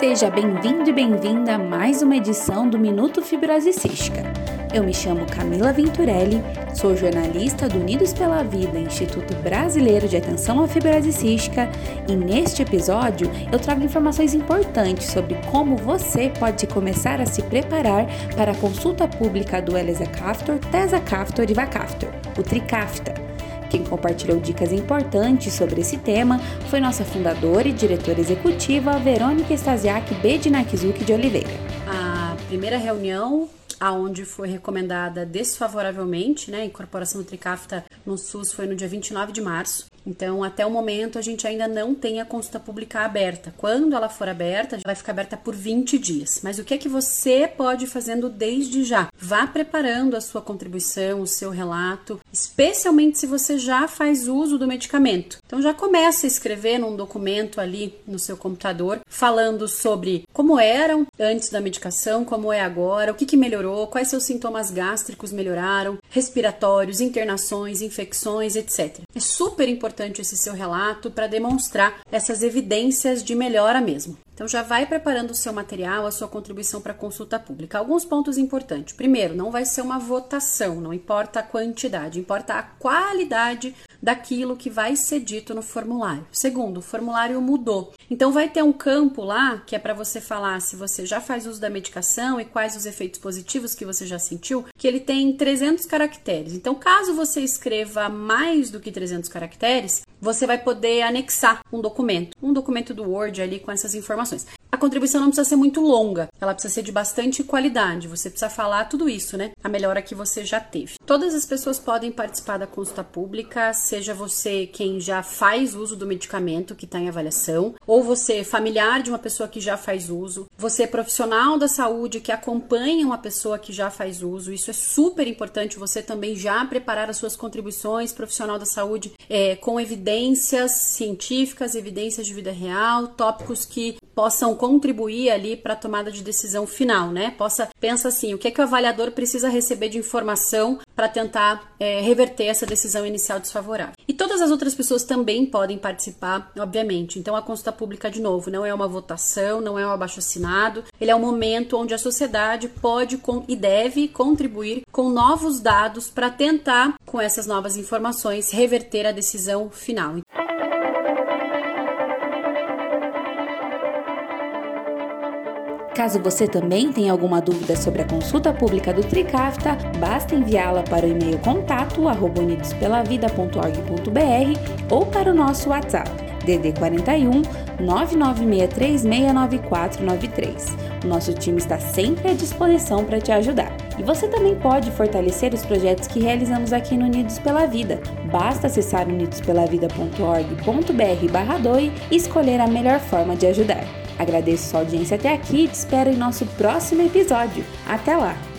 Seja bem-vindo e bem-vinda a mais uma edição do Minuto Fibrose Cística. Eu me chamo Camila Venturelli, sou jornalista do Unidos pela Vida, Instituto Brasileiro de Atenção à Fibrose Cística, e neste episódio eu trago informações importantes sobre como você pode começar a se preparar para a consulta pública do Elisacaftor, Tesacaftor e Vacaftor, o Tricafta quem compartilhou dicas importantes sobre esse tema foi nossa fundadora e diretora executiva, Verônica Stasiak Bedinakizuki de Oliveira. A primeira reunião aonde foi recomendada desfavoravelmente, né, a incorporação do Tricafta no SUS foi no dia 29 de março. Então, até o momento, a gente ainda não tem a consulta pública aberta. Quando ela for aberta, vai ficar aberta por 20 dias. Mas o que é que você pode ir fazendo desde já? Vá preparando a sua contribuição, o seu relato, especialmente se você já faz uso do medicamento. Então, já começa a escrever num documento ali no seu computador, falando sobre como eram antes da medicação, como é agora, o que, que melhorou, quais seus sintomas gástricos melhoraram, respiratórios, internações, infecções, etc. É super importante importante esse seu relato para demonstrar essas evidências de melhora mesmo. Então já vai preparando o seu material, a sua contribuição para a consulta pública. Alguns pontos importantes. Primeiro, não vai ser uma votação, não importa a quantidade, importa a qualidade daquilo que vai ser dito no formulário. Segundo, o formulário mudou. Então vai ter um campo lá que é para você falar se você já faz uso da medicação e quais os efeitos positivos que você já sentiu, que ele tem 300 caracteres. Então, caso você escreva mais do que 300 caracteres, você vai poder anexar um documento, um documento do Word ali com essas informações. A contribuição não precisa ser muito longa, ela precisa ser de bastante qualidade. Você precisa falar tudo isso, né? A melhora que você já teve. Todas as pessoas podem participar da consulta pública, seja você quem já faz uso do medicamento que está em avaliação, ou você familiar de uma pessoa que já faz uso, você profissional da saúde que acompanha uma pessoa que já faz uso. Isso é super importante. Você também já preparar as suas contribuições profissional da saúde é, com evidências científicas, evidências de vida real, tópicos que possam contribuir ali para a tomada de decisão final, né? Possa pensa assim, o que é que o avaliador precisa receber de informação para tentar é, reverter essa decisão inicial desfavorável. E todas as outras pessoas também podem participar, obviamente. Então a consulta pública de novo não é uma votação, não é um abaixo assinado. Ele é um momento onde a sociedade pode e deve contribuir com novos dados para tentar, com essas novas informações, reverter a decisão final. Caso você também tenha alguma dúvida sobre a consulta pública do Tricafta, basta enviá-la para o e-mail contato unidospelavida.org.br ou para o nosso WhatsApp DD 41 996369493. O nosso time está sempre à disposição para te ajudar. E você também pode fortalecer os projetos que realizamos aqui no Unidos pela Vida. Basta acessar unidospelavida.org.br/doe e escolher a melhor forma de ajudar. Agradeço sua audiência até aqui e te espero em nosso próximo episódio. Até lá!